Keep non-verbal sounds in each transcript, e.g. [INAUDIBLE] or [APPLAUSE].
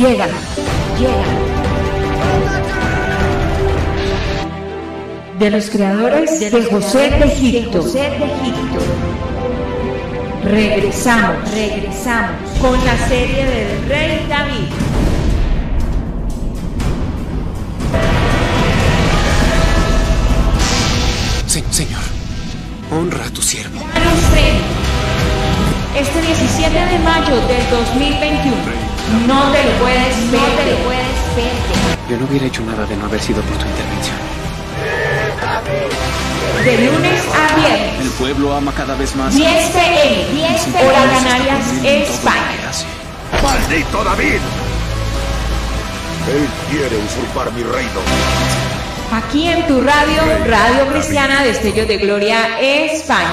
llega, llega. De los creadores de, José de Egipto. Regresamos, regresamos con la serie del Rey David. señor, honra a tu siervo. Este 17 de mayo del 2021. No te lo puedes ver. No te lo puedes ver. Yo no hubiera hecho nada de no haber sido por tu intervención. De lunes a viernes. El pueblo ama cada vez más. 10 pm, 10 pm. Hora Canarias, España. ¡Maldito David! Él quiere usurpar mi reino. Aquí en tu radio, Radio Cristiana Destello de Gloria, España.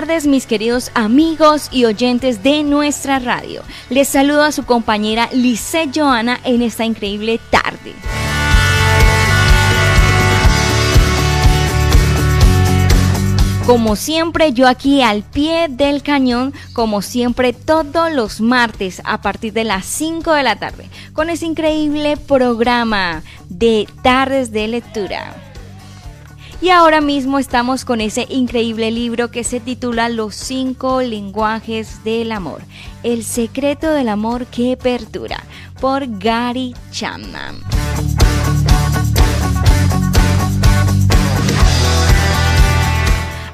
Tardes mis queridos amigos y oyentes de nuestra radio. Les saludo a su compañera Lice Joana en esta increíble tarde. Como siempre, yo aquí al pie del cañón, como siempre todos los martes a partir de las 5 de la tarde, con ese increíble programa de tardes de lectura. Y ahora mismo estamos con ese increíble libro que se titula Los cinco lenguajes del amor, el secreto del amor que perdura, por Gary Chapman.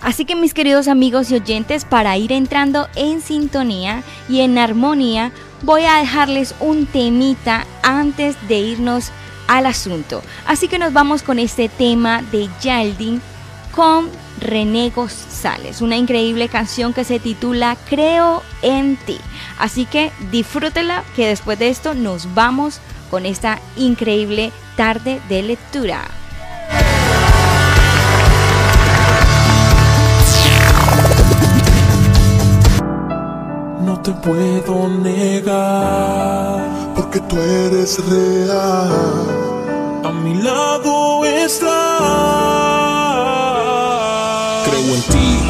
Así que mis queridos amigos y oyentes, para ir entrando en sintonía y en armonía, voy a dejarles un temita antes de irnos al asunto. Así que nos vamos con este tema de Yaldin con René González, una increíble canción que se titula Creo en ti. Así que disfrútela que después de esto nos vamos con esta increíble tarde de lectura. no te puedo negar, porque tú eres real. A mi lado estás. Creo en ti,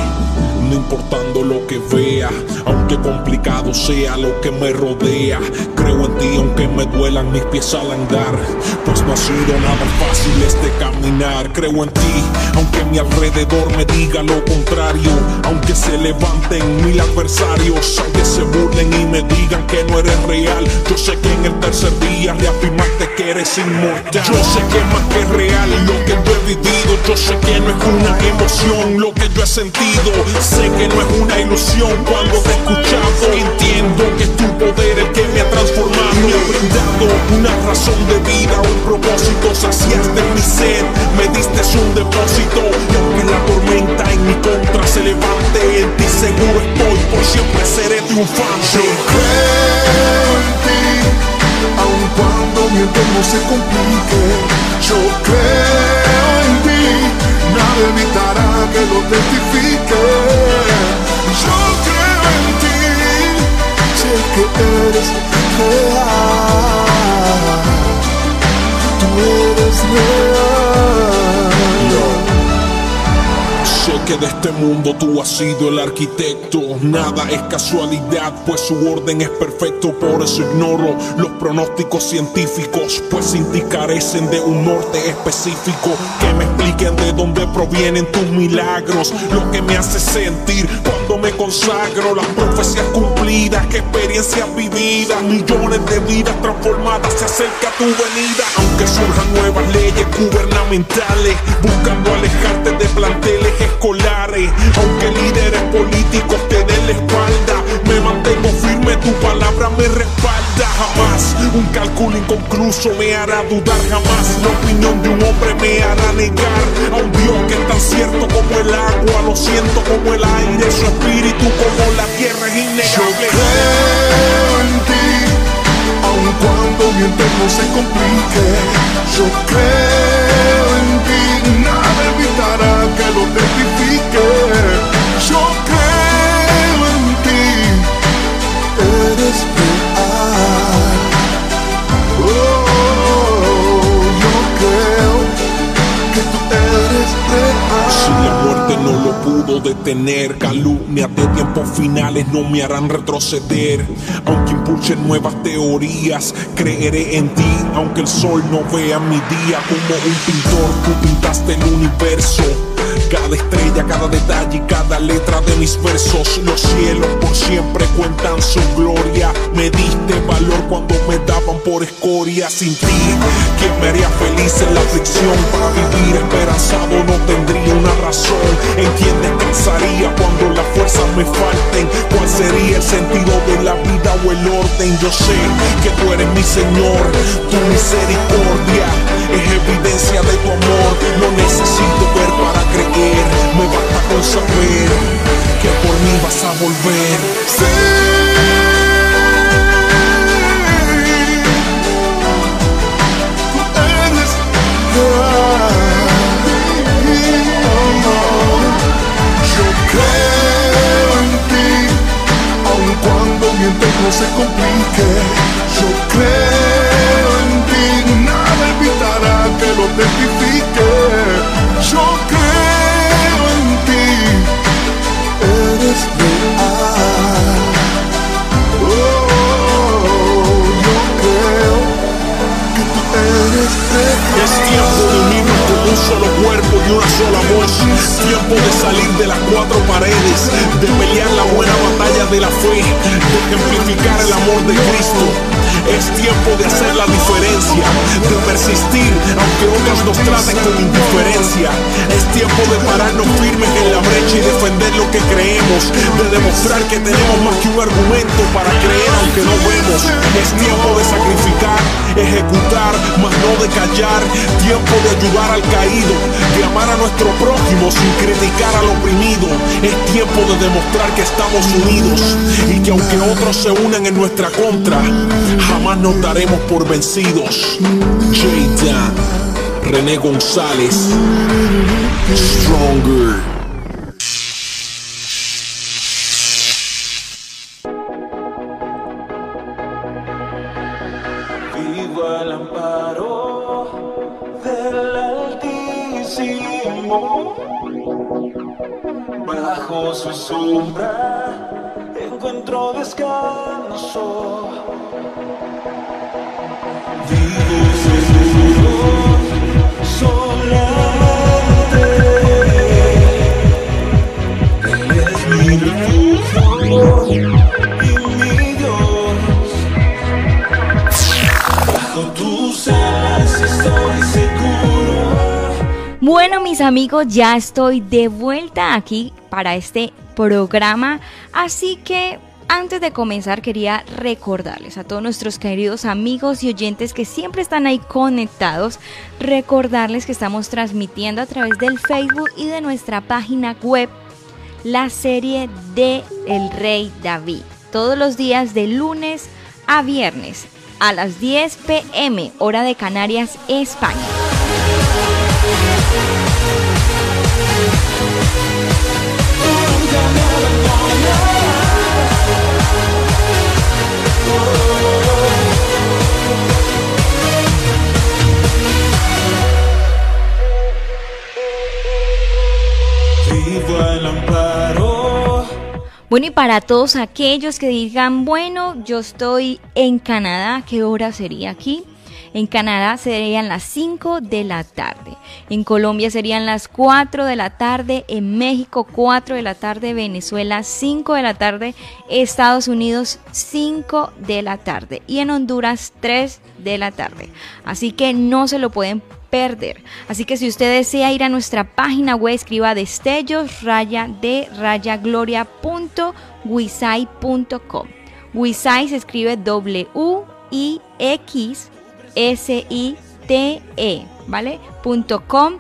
no importando lo que vea, aunque complicado sea lo que me rodea. Creo ti aunque me duelan mis pies al andar, pues no ha sido nada fácil este caminar. Creo en ti, aunque mi alrededor me diga lo contrario, aunque se levanten mil adversarios, aunque se burlen y me digan que no eres real. Yo sé que en el tercer día reafirmaste que eres inmortal. Yo sé que más que real lo que yo he vivido, yo sé que no es una emoción lo que yo he sentido, sé que no es una ilusión cuando te he escuchado. Entiendo que es tu poder el que me ha transformado, me ha brindado una razón de vida, un propósito, saciaste mi sed, me diste un depósito y aunque la tormenta en mi contra se levante, en ti seguro estoy, por siempre seré triunfante. Yo creo en ti, aun cuando mi entorno se complique, yo creo que de este mundo tú has sido el arquitecto. Nada es casualidad, pues su orden es perfecto. Por eso ignoro los pronósticos científicos, pues sin ti carecen de un norte específico. Que me expliquen de dónde provienen tus milagros. Lo que me hace sentir me consagro. Las profecías cumplidas, que experiencias vividas. Millones de vidas transformadas se acerca tu venida. Aunque surjan nuevas leyes gubernamentales, buscando alejarte de planteles escolares. Aunque líderes políticos te den la espalda, me mantengo firme, tu palabra me respalda. Jamás un cálculo inconcluso me hará dudar, jamás la opinión de un hombre me hará negar a un Dios que es tan cierto como el agua, lo siento como el aire, su espíritu como la tierra es innegable. Yo creo en ti, aun cuando mi entorno se complique. Yo creo lo pudo detener, calumnias de tiempos finales no me harán retroceder. Aunque impulsen nuevas teorías, creeré en ti. Aunque el sol no vea mi día como un pintor, tú pintaste el universo. Cada estrella, cada detalle y cada letra de mis versos. Los cielos por siempre cuentan su gloria. Me diste valor cuando me daban por escoria. Sin ti, ¿quién me haría feliz en la aflicción? Para vivir esperanzado no tendría una razón. ¿Entiendes? Cansaría cuando las fuerzas me falten. ¿Cuál sería el sentido de la vida o el orden? Yo sé que tú eres mi Señor, tu misericordia es evidencia de tu amor. No necesito para creer, me basta con saber que por mí vas a volver. Mi entorno se complique. Yo creo en ti, nada evitará que lo testifique. Solo cuerpo y una sola voz. Tiempo de salir de las cuatro paredes, de pelear la buena batalla de la fe, de ejemplificar el amor de Cristo. Es tiempo de hacer la diferencia, de persistir aunque otros nos traten con indiferencia. Es tiempo de pararnos firmes en la brecha y defender lo que creemos, de demostrar que tenemos más que un argumento para creer aunque no vemos. Es tiempo de sacrificar, ejecutar, mas no de callar. Tiempo de ayudar al caído, de amar a nuestro prójimo sin criticar al oprimido. Es tiempo de demostrar que estamos unidos y que aunque otros se unan en nuestra contra, jamás nos daremos por vencidos. J-Dan, René González, Stronger. Sombra encuentro descanso. Seguro solamente. Él es mi refugio y mi Dios. Bajo tus alas estoy seguro. Bueno, mis amigos, ya estoy de vuelta aquí para este programa, así que antes de comenzar quería recordarles a todos nuestros queridos amigos y oyentes que siempre están ahí conectados, recordarles que estamos transmitiendo a través del Facebook y de nuestra página web la serie de El Rey David, todos los días de lunes a viernes a las 10 pm, hora de Canarias, España. Bueno, y para todos aquellos que digan, bueno, yo estoy en Canadá, ¿qué hora sería aquí? En Canadá serían las 5 de la tarde. En Colombia serían las 4 de la tarde. En México 4 de la tarde. Venezuela 5 de la tarde. Estados Unidos 5 de la tarde. Y en Honduras 3 de la tarde. Así que no se lo pueden perder. Así que si usted desea ir a nuestra página web, escriba destellos raya de raya gloria punto wisai.com. Wisai se escribe W I X S-I-T-E, ¿vale? .com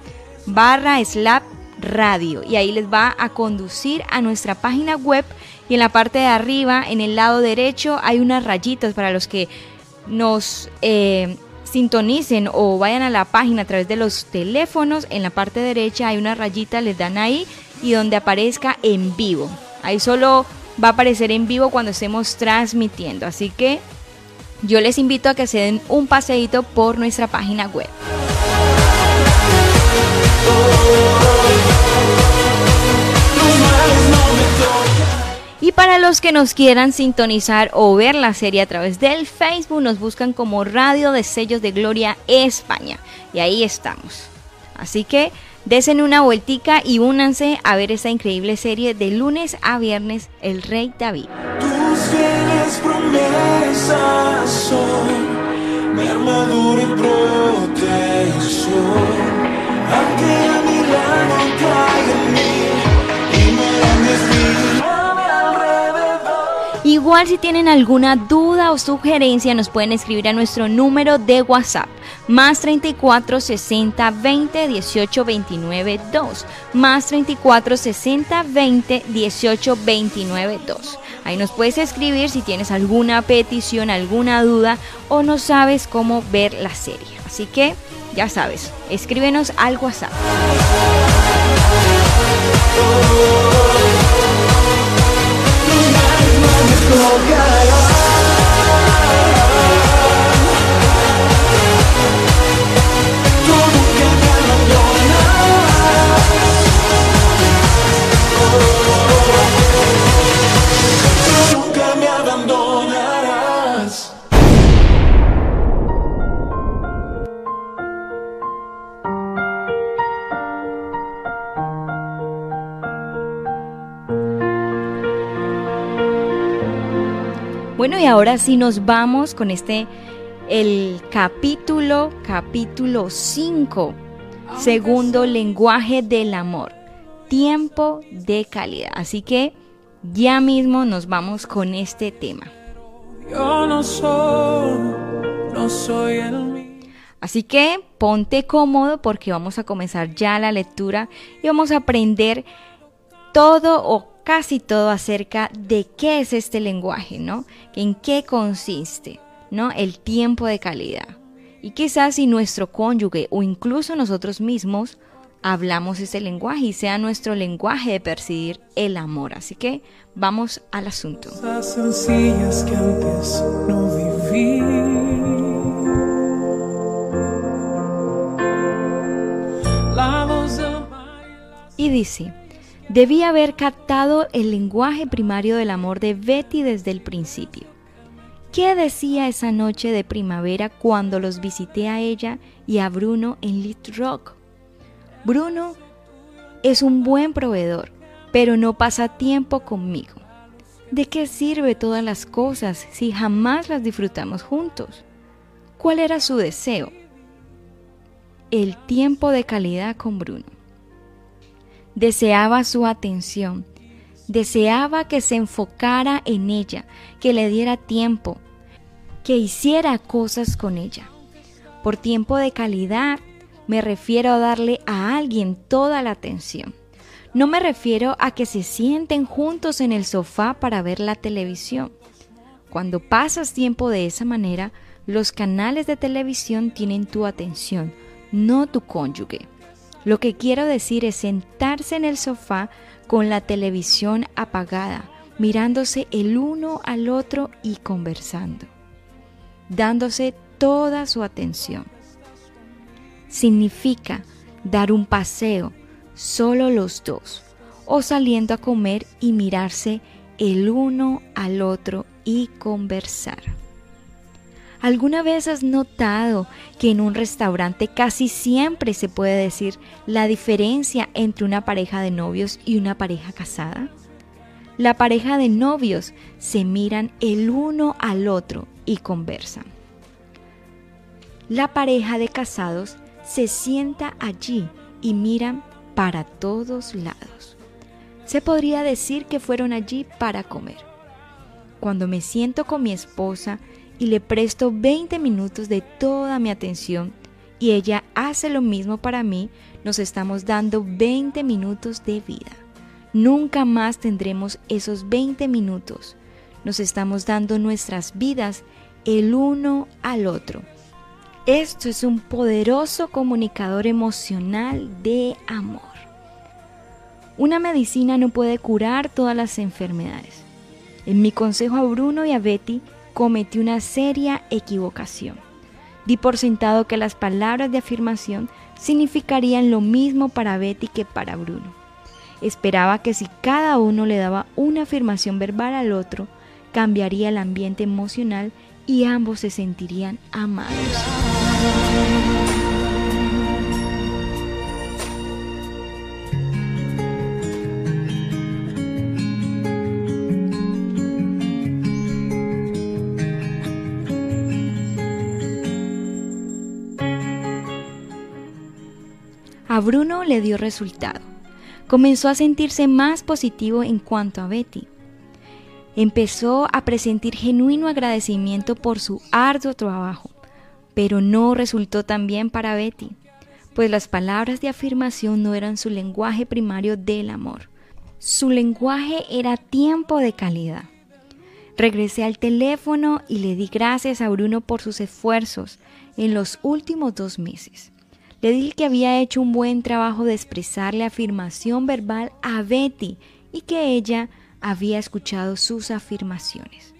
barra slap radio y ahí les va a conducir a nuestra página web y en la parte de arriba, en el lado derecho, hay unas rayitas para los que nos eh, sintonicen o vayan a la página a través de los teléfonos. En la parte derecha hay una rayita, les dan ahí y donde aparezca en vivo. Ahí solo va a aparecer en vivo cuando estemos transmitiendo. Así que yo les invito a que se den un paseíto por nuestra página web. Y para los que nos quieran sintonizar o ver la serie a través del Facebook, nos buscan como Radio de Sellos de Gloria España. Y ahí estamos. Así que desen una vueltica y únanse a ver esta increíble serie de lunes a viernes, El Rey David. Fieles promesas son mi armadura y protección. Aunque a mi lado caigan Igual si tienen alguna duda o sugerencia nos pueden escribir a nuestro número de WhatsApp más 34 60 20 18 29 2 más 34 60 20 18 29 2 Ahí nos puedes escribir si tienes alguna petición, alguna duda o no sabes cómo ver la serie. Así que ya sabes, escríbenos al WhatsApp. Tú Bueno, y ahora sí nos vamos con este, el capítulo, capítulo 5, segundo lenguaje del amor, tiempo de calidad. Así que ya mismo nos vamos con este tema. Yo no soy, no soy el mío. Así que ponte cómodo porque vamos a comenzar ya la lectura y vamos a aprender todo o casi todo acerca de qué es este lenguaje, ¿no? En qué consiste, ¿no? El tiempo de calidad. Y quizás si nuestro cónyuge o incluso nosotros mismos hablamos ese lenguaje y sea nuestro lenguaje de percibir el amor. Así que vamos al asunto. Sencillas que antes no viví. Y dice, debí haber captado el lenguaje primario del amor de Betty desde el principio. ¿Qué decía esa noche de primavera cuando los visité a ella y a Bruno en Little Rock? Bruno es un buen proveedor, pero no pasa tiempo conmigo. ¿De qué sirve todas las cosas si jamás las disfrutamos juntos? ¿Cuál era su deseo? El tiempo de calidad con Bruno. Deseaba su atención, deseaba que se enfocara en ella, que le diera tiempo, que hiciera cosas con ella. Por tiempo de calidad me refiero a darle a alguien toda la atención. No me refiero a que se sienten juntos en el sofá para ver la televisión. Cuando pasas tiempo de esa manera, los canales de televisión tienen tu atención, no tu cónyuge. Lo que quiero decir es sentarse en el sofá con la televisión apagada, mirándose el uno al otro y conversando, dándose toda su atención. Significa dar un paseo, solo los dos, o saliendo a comer y mirarse el uno al otro y conversar. ¿Alguna vez has notado que en un restaurante casi siempre se puede decir la diferencia entre una pareja de novios y una pareja casada? La pareja de novios se miran el uno al otro y conversan. La pareja de casados se sienta allí y miran para todos lados. Se podría decir que fueron allí para comer. Cuando me siento con mi esposa y le presto 20 minutos de toda mi atención y ella hace lo mismo para mí, nos estamos dando 20 minutos de vida. Nunca más tendremos esos 20 minutos. Nos estamos dando nuestras vidas el uno al otro. Esto es un poderoso comunicador emocional de amor. Una medicina no puede curar todas las enfermedades. En mi consejo a Bruno y a Betty cometí una seria equivocación. Di por sentado que las palabras de afirmación significarían lo mismo para Betty que para Bruno. Esperaba que si cada uno le daba una afirmación verbal al otro, cambiaría el ambiente emocional y ambos se sentirían amados. Bruno le dio resultado. Comenzó a sentirse más positivo en cuanto a Betty. Empezó a presentir genuino agradecimiento por su arduo trabajo, pero no resultó tan bien para Betty, pues las palabras de afirmación no eran su lenguaje primario del amor. Su lenguaje era tiempo de calidad. Regresé al teléfono y le di gracias a Bruno por sus esfuerzos en los últimos dos meses. Le dije que había hecho un buen trabajo de expresarle afirmación verbal a Betty y que ella había escuchado sus afirmaciones.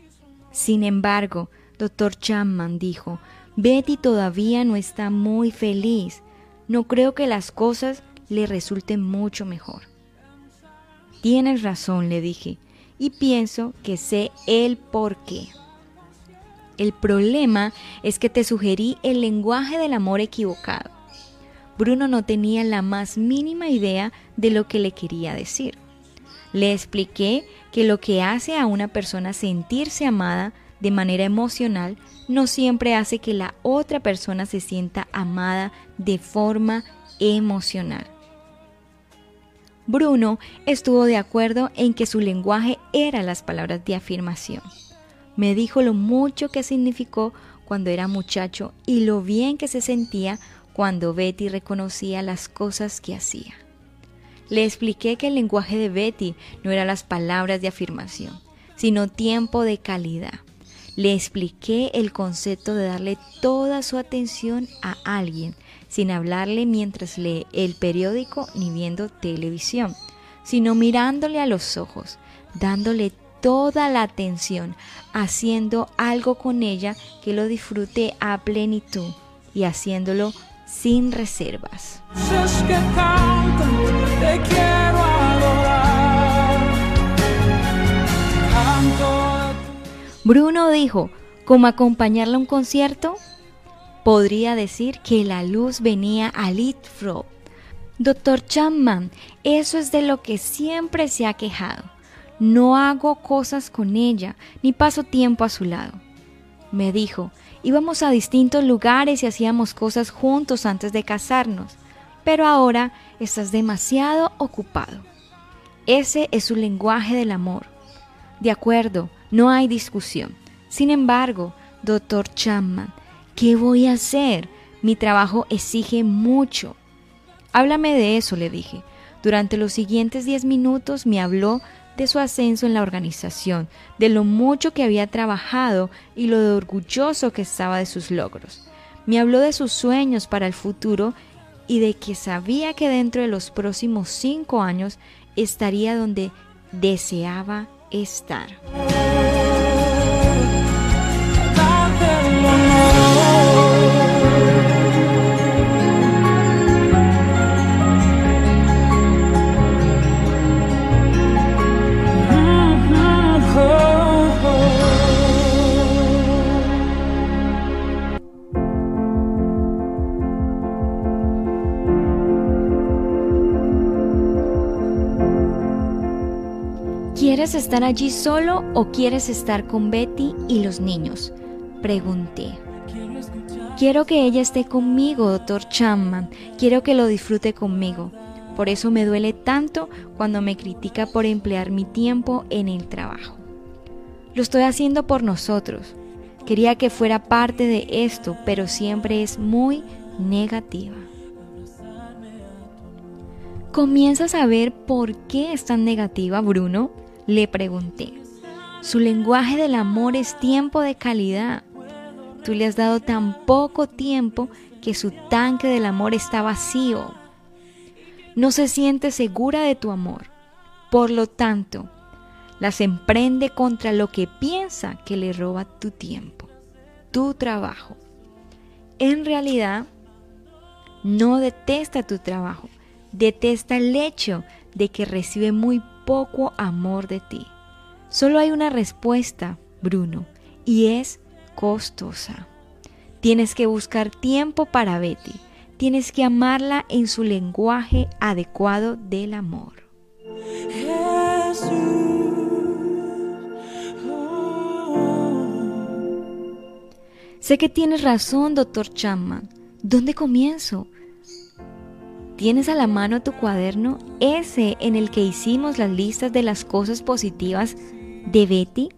Sin embargo, doctor Chapman dijo, Betty todavía no está muy feliz. No creo que las cosas le resulten mucho mejor. Tienes razón, le dije, y pienso que sé el por qué. El problema es que te sugerí el lenguaje del amor equivocado. Bruno no tenía la más mínima idea de lo que le quería decir. Le expliqué que lo que hace a una persona sentirse amada de manera emocional no siempre hace que la otra persona se sienta amada de forma emocional. Bruno estuvo de acuerdo en que su lenguaje era las palabras de afirmación. Me dijo lo mucho que significó cuando era muchacho y lo bien que se sentía cuando Betty reconocía las cosas que hacía. Le expliqué que el lenguaje de Betty no era las palabras de afirmación, sino tiempo de calidad. Le expliqué el concepto de darle toda su atención a alguien, sin hablarle mientras lee el periódico ni viendo televisión, sino mirándole a los ojos, dándole toda la atención, haciendo algo con ella que lo disfrute a plenitud y haciéndolo sin reservas. Bruno dijo, ¿cómo acompañarle a un concierto? Podría decir que la luz venía a Litfro. Doctor Chapman, eso es de lo que siempre se ha quejado. No hago cosas con ella, ni paso tiempo a su lado. Me dijo, Íbamos a distintos lugares y hacíamos cosas juntos antes de casarnos, pero ahora estás demasiado ocupado. Ese es su lenguaje del amor. De acuerdo, no hay discusión. Sin embargo, doctor Chapman, ¿qué voy a hacer? Mi trabajo exige mucho. Háblame de eso, le dije. Durante los siguientes diez minutos me habló de su ascenso en la organización, de lo mucho que había trabajado y lo de orgulloso que estaba de sus logros. Me habló de sus sueños para el futuro y de que sabía que dentro de los próximos cinco años estaría donde deseaba estar. ¿Quieres estar allí solo o quieres estar con Betty y los niños? Pregunté. Quiero que ella esté conmigo, doctor Chapman. Quiero que lo disfrute conmigo. Por eso me duele tanto cuando me critica por emplear mi tiempo en el trabajo. Lo estoy haciendo por nosotros. Quería que fuera parte de esto, pero siempre es muy negativa. ¿Comienzas a ver por qué es tan negativa, Bruno? Le pregunté. Su lenguaje del amor es tiempo de calidad. Tú le has dado tan poco tiempo que su tanque del amor está vacío. No se siente segura de tu amor. Por lo tanto, las emprende contra lo que piensa que le roba tu tiempo, tu trabajo. En realidad, no detesta tu trabajo, detesta el hecho de que recibe muy poco amor de ti. Solo hay una respuesta, Bruno, y es costosa. Tienes que buscar tiempo para Betty. Tienes que amarla en su lenguaje adecuado del amor. Sé que tienes razón, doctor Chapman. ¿Dónde comienzo? ¿Tienes a la mano tu cuaderno, ese en el que hicimos las listas de las cosas positivas de Betty?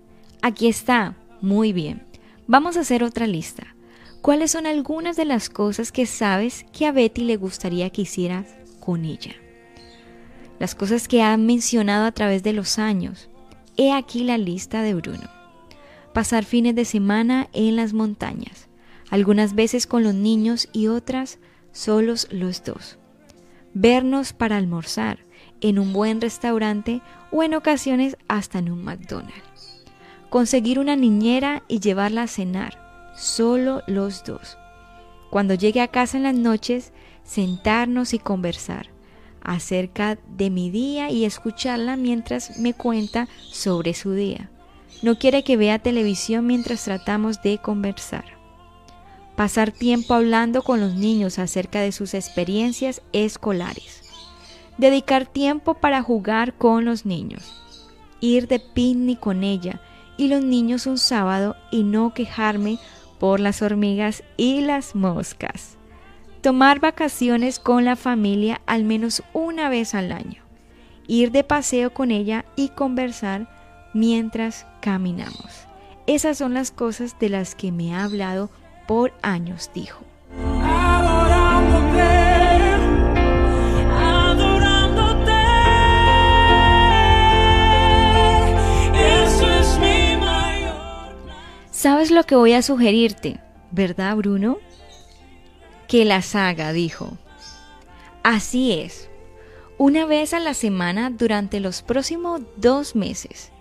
Aquí está. Muy bien. Vamos a hacer otra lista. ¿Cuáles son algunas de las cosas que sabes que a Betty le gustaría que hicieras con ella? Las cosas que han mencionado a través de los años. He aquí la lista de Bruno. Pasar fines de semana en las montañas, algunas veces con los niños y otras solos los dos. Vernos para almorzar en un buen restaurante o en ocasiones hasta en un McDonald's conseguir una niñera y llevarla a cenar, solo los dos. Cuando llegue a casa en las noches, sentarnos y conversar acerca de mi día y escucharla mientras me cuenta sobre su día. No quiere que vea televisión mientras tratamos de conversar. Pasar tiempo hablando con los niños acerca de sus experiencias escolares. Dedicar tiempo para jugar con los niños. Ir de picnic con ella y los niños un sábado y no quejarme por las hormigas y las moscas. Tomar vacaciones con la familia al menos una vez al año. Ir de paseo con ella y conversar mientras caminamos. Esas son las cosas de las que me ha hablado por años, dijo. ¿Sabes lo que voy a sugerirte? ¿Verdad, Bruno? Que las haga, dijo. Así es. Una vez a la semana durante los próximos dos meses.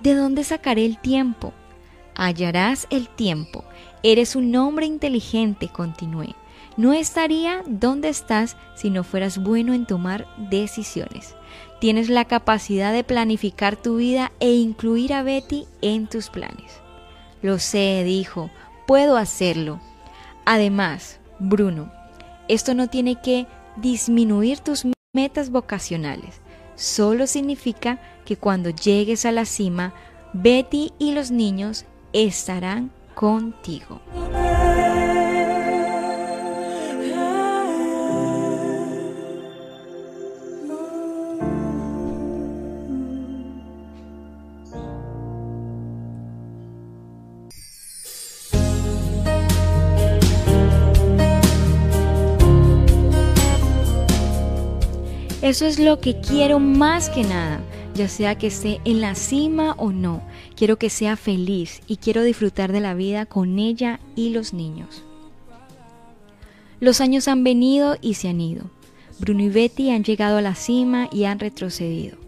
¿De dónde sacaré el tiempo? Hallarás el tiempo. Eres un hombre inteligente, continué. No estaría donde estás si no fueras bueno en tomar decisiones. Tienes la capacidad de planificar tu vida e incluir a Betty en tus planes. Lo sé, dijo, puedo hacerlo. Además, Bruno, esto no tiene que disminuir tus metas vocacionales. Solo significa que cuando llegues a la cima, Betty y los niños estarán contigo. Eso es lo que quiero más que nada, ya sea que esté en la cima o no. Quiero que sea feliz y quiero disfrutar de la vida con ella y los niños. Los años han venido y se han ido. Bruno y Betty han llegado a la cima y han retrocedido.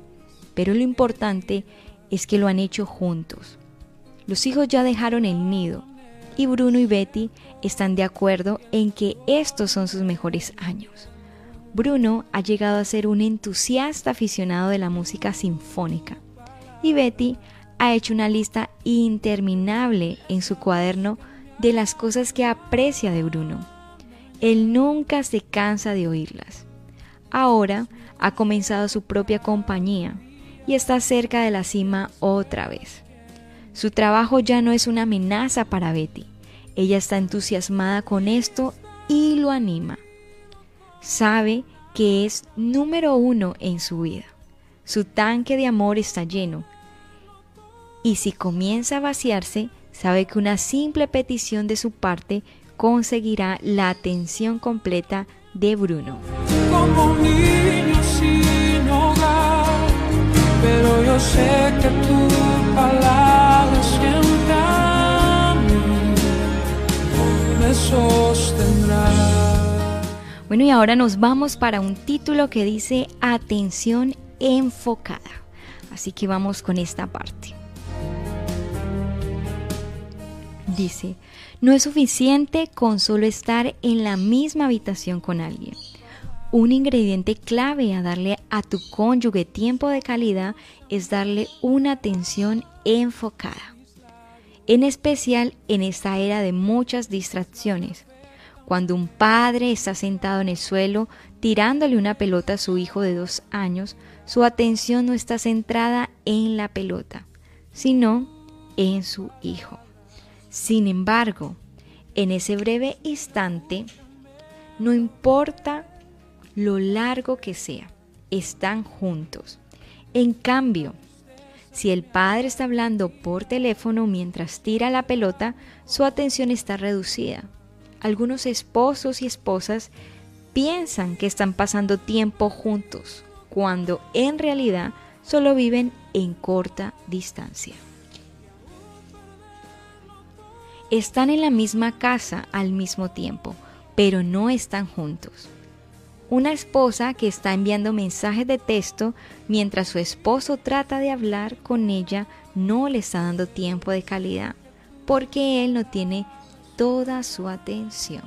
Pero lo importante es que lo han hecho juntos. Los hijos ya dejaron el nido y Bruno y Betty están de acuerdo en que estos son sus mejores años. Bruno ha llegado a ser un entusiasta aficionado de la música sinfónica y Betty ha hecho una lista interminable en su cuaderno de las cosas que aprecia de Bruno. Él nunca se cansa de oírlas. Ahora ha comenzado su propia compañía y está cerca de la cima otra vez. Su trabajo ya no es una amenaza para Betty. Ella está entusiasmada con esto y lo anima. Sabe que es número uno en su vida. Su tanque de amor está lleno. Y si comienza a vaciarse, sabe que una simple petición de su parte conseguirá la atención completa de Bruno. Como niño sin hogar, pero yo sé que tu palabra siempre me sostendrá. Bueno, y ahora nos vamos para un título que dice Atención enfocada. Así que vamos con esta parte. Dice, no es suficiente con solo estar en la misma habitación con alguien. Un ingrediente clave a darle a tu cónyuge tiempo de calidad es darle una atención enfocada. En especial en esta era de muchas distracciones. Cuando un padre está sentado en el suelo tirándole una pelota a su hijo de dos años, su atención no está centrada en la pelota, sino en su hijo. Sin embargo, en ese breve instante, no importa lo largo que sea, están juntos. En cambio, si el padre está hablando por teléfono mientras tira la pelota, su atención está reducida. Algunos esposos y esposas piensan que están pasando tiempo juntos, cuando en realidad solo viven en corta distancia. Están en la misma casa al mismo tiempo, pero no están juntos. Una esposa que está enviando mensajes de texto mientras su esposo trata de hablar con ella no le está dando tiempo de calidad porque él no tiene toda su atención.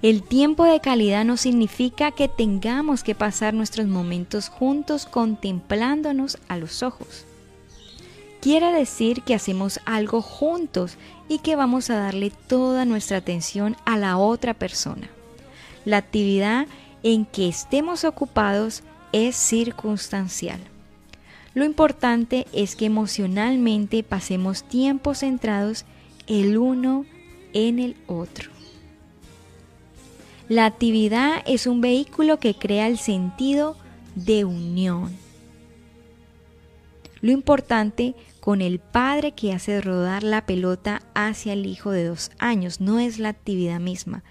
El tiempo de calidad no significa que tengamos que pasar nuestros momentos juntos contemplándonos a los ojos. Quiere decir que hacemos algo juntos y que vamos a darle toda nuestra atención a la otra persona. La actividad en que estemos ocupados es circunstancial. Lo importante es que emocionalmente pasemos tiempo centrados el uno en el otro. La actividad es un vehículo que crea el sentido de unión. Lo importante con el padre que hace rodar la pelota hacia el hijo de dos años no es la actividad misma,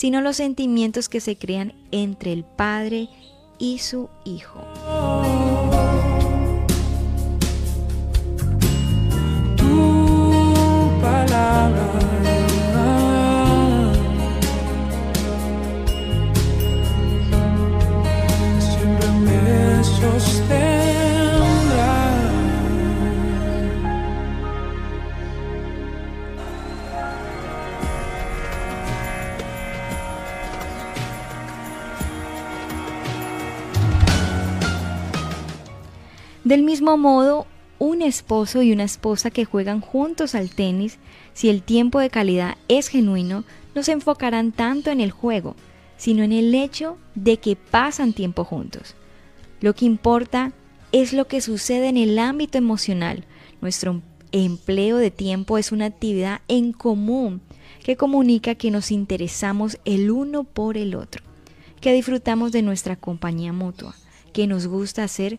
sino los sentimientos que se crean entre el padre y su hijo. Tu palabra. Del mismo modo, un esposo y una esposa que juegan juntos al tenis, si el tiempo de calidad es genuino, no se enfocarán tanto en el juego, sino en el hecho de que pasan tiempo juntos. Lo que importa es lo que sucede en el ámbito emocional. Nuestro empleo de tiempo es una actividad en común que comunica que nos interesamos el uno por el otro, que disfrutamos de nuestra compañía mutua, que nos gusta hacer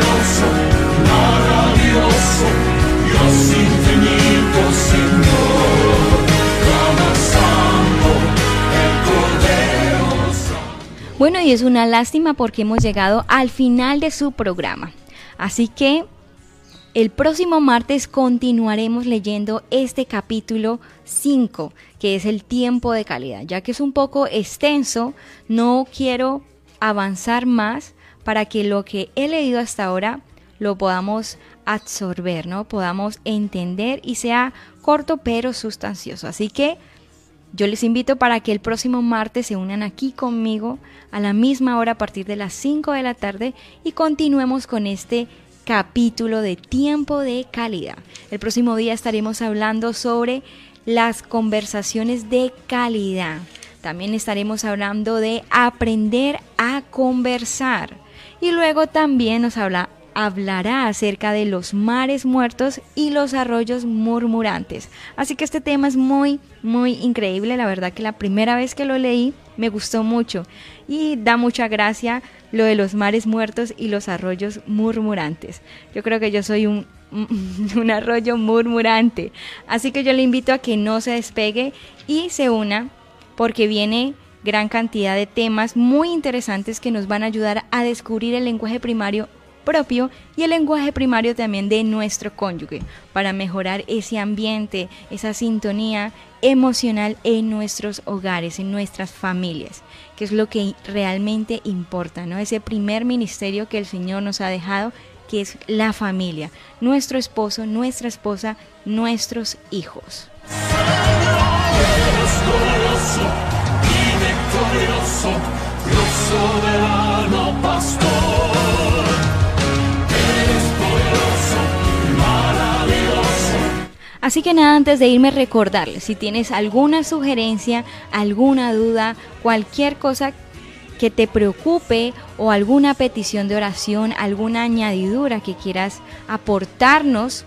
maravilloso, Dios infinito, Señor. Bueno, y es una lástima porque hemos llegado al final de su programa. Así que El próximo martes continuaremos leyendo este capítulo 5, que es el tiempo de calidad. Ya que es un poco extenso, no quiero avanzar más para que lo que he leído hasta ahora lo podamos absorber, ¿no? Podamos entender y sea corto pero sustancioso. Así que yo les invito para que el próximo martes se unan aquí conmigo a la misma hora a partir de las 5 de la tarde y continuemos con este capítulo de tiempo de calidad. El próximo día estaremos hablando sobre las conversaciones de calidad. También estaremos hablando de aprender a conversar. Y luego también nos habla, hablará acerca de los mares muertos y los arroyos murmurantes. Así que este tema es muy, muy increíble. La verdad que la primera vez que lo leí me gustó mucho y da mucha gracia lo de los mares muertos y los arroyos murmurantes. Yo creo que yo soy un, [LAUGHS] un arroyo murmurante. Así que yo le invito a que no se despegue y se una porque viene gran cantidad de temas muy interesantes que nos van a ayudar a descubrir el lenguaje primario propio y el lenguaje primario también de nuestro cónyuge para mejorar ese ambiente, esa sintonía emocional en nuestros hogares, en nuestras familias, que es lo que realmente importa, ¿no? Ese primer ministerio que el Señor nos ha dejado, que es la familia, nuestro esposo, nuestra esposa, nuestros hijos. Así que nada, antes de irme recordarles, si tienes alguna sugerencia, alguna duda, cualquier cosa que te preocupe o alguna petición de oración, alguna añadidura que quieras aportarnos,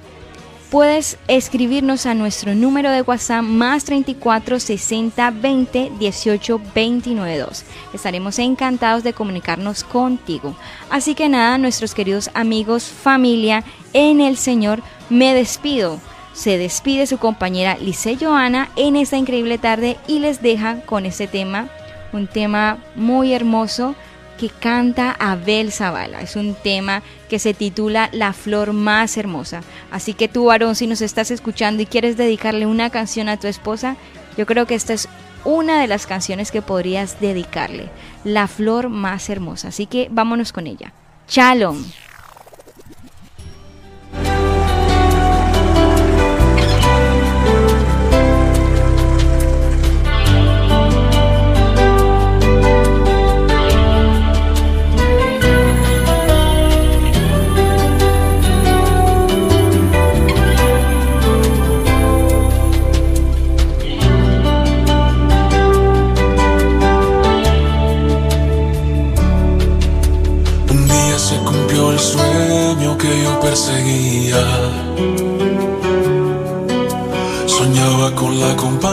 puedes escribirnos a nuestro número de WhatsApp más 34 60 20 18 29 2. Estaremos encantados de comunicarnos contigo. Así que nada, nuestros queridos amigos, familia en el Señor, me despido se despide su compañera Lice Joana en esta increíble tarde y les deja con este tema, un tema muy hermoso que canta Abel Zavala. Es un tema que se titula La flor más hermosa. Así que tú, varón, si nos estás escuchando y quieres dedicarle una canción a tu esposa, yo creo que esta es una de las canciones que podrías dedicarle. La flor más hermosa. Así que vámonos con ella. Shalom.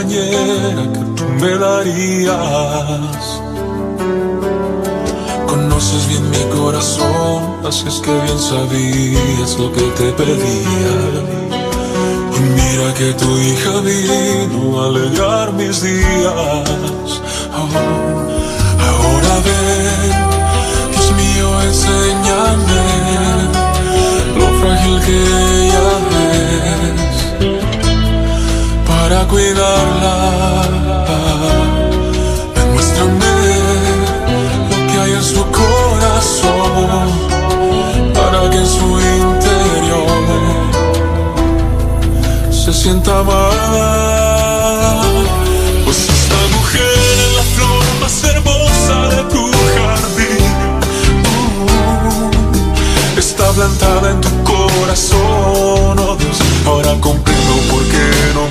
Compañera que tú me darías. Conoces bien mi corazón, así es que bien sabías lo que te pedía. Y mira que tu hija vino a alegrar mis días. Oh, ahora ven. Dios mío, enséñame lo frágil que cuidarla. Demuéstrame lo que hay en su corazón para que en su interior se sienta amada. Pues esta mujer es la flor más hermosa de tu jardín. Uh, está plantada en tu corazón, oh. Ahora comprendo por qué no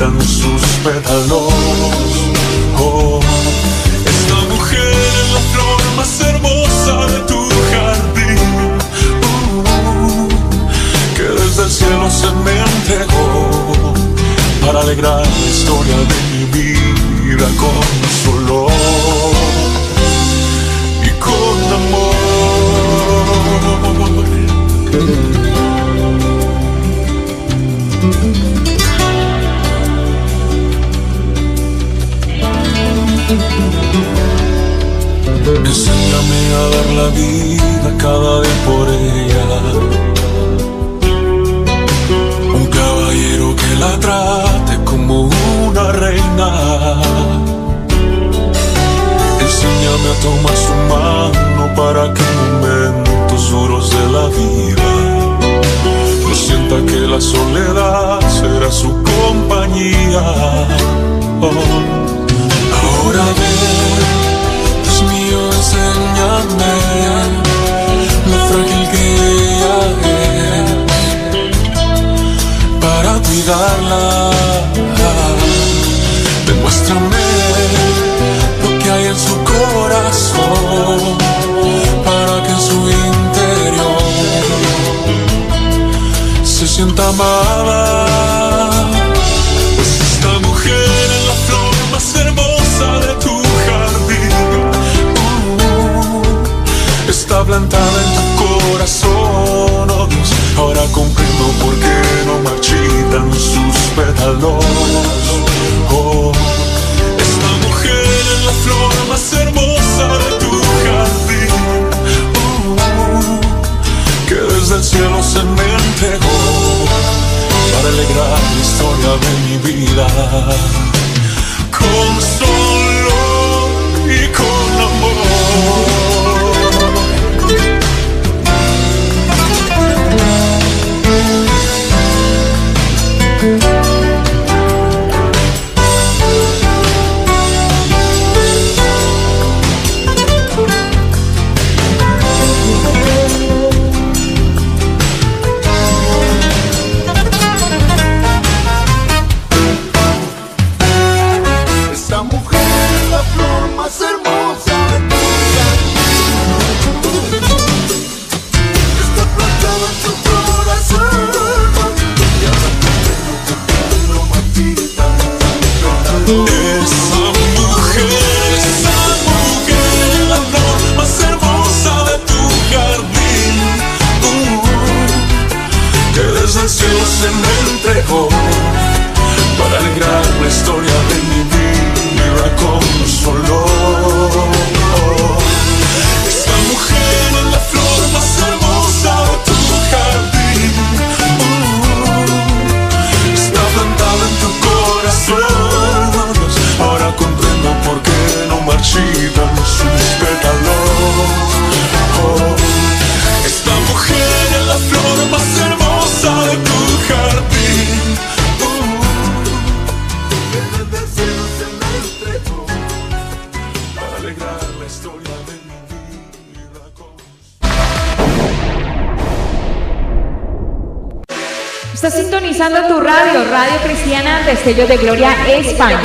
marchitan sus pétalos. Oh, esta mujer es la flor más hermosa de tu jardín. Uh, que desde el cielo se me entregó para alegrar la historia de mi vida con su olor Oh, esta mujer es la flor más hermosa de tu jardín, oh, que desde el cielo se me entregó para alegrar la historia de mi vida. Con sol Radio Cristiana, Destellos de Gloria España.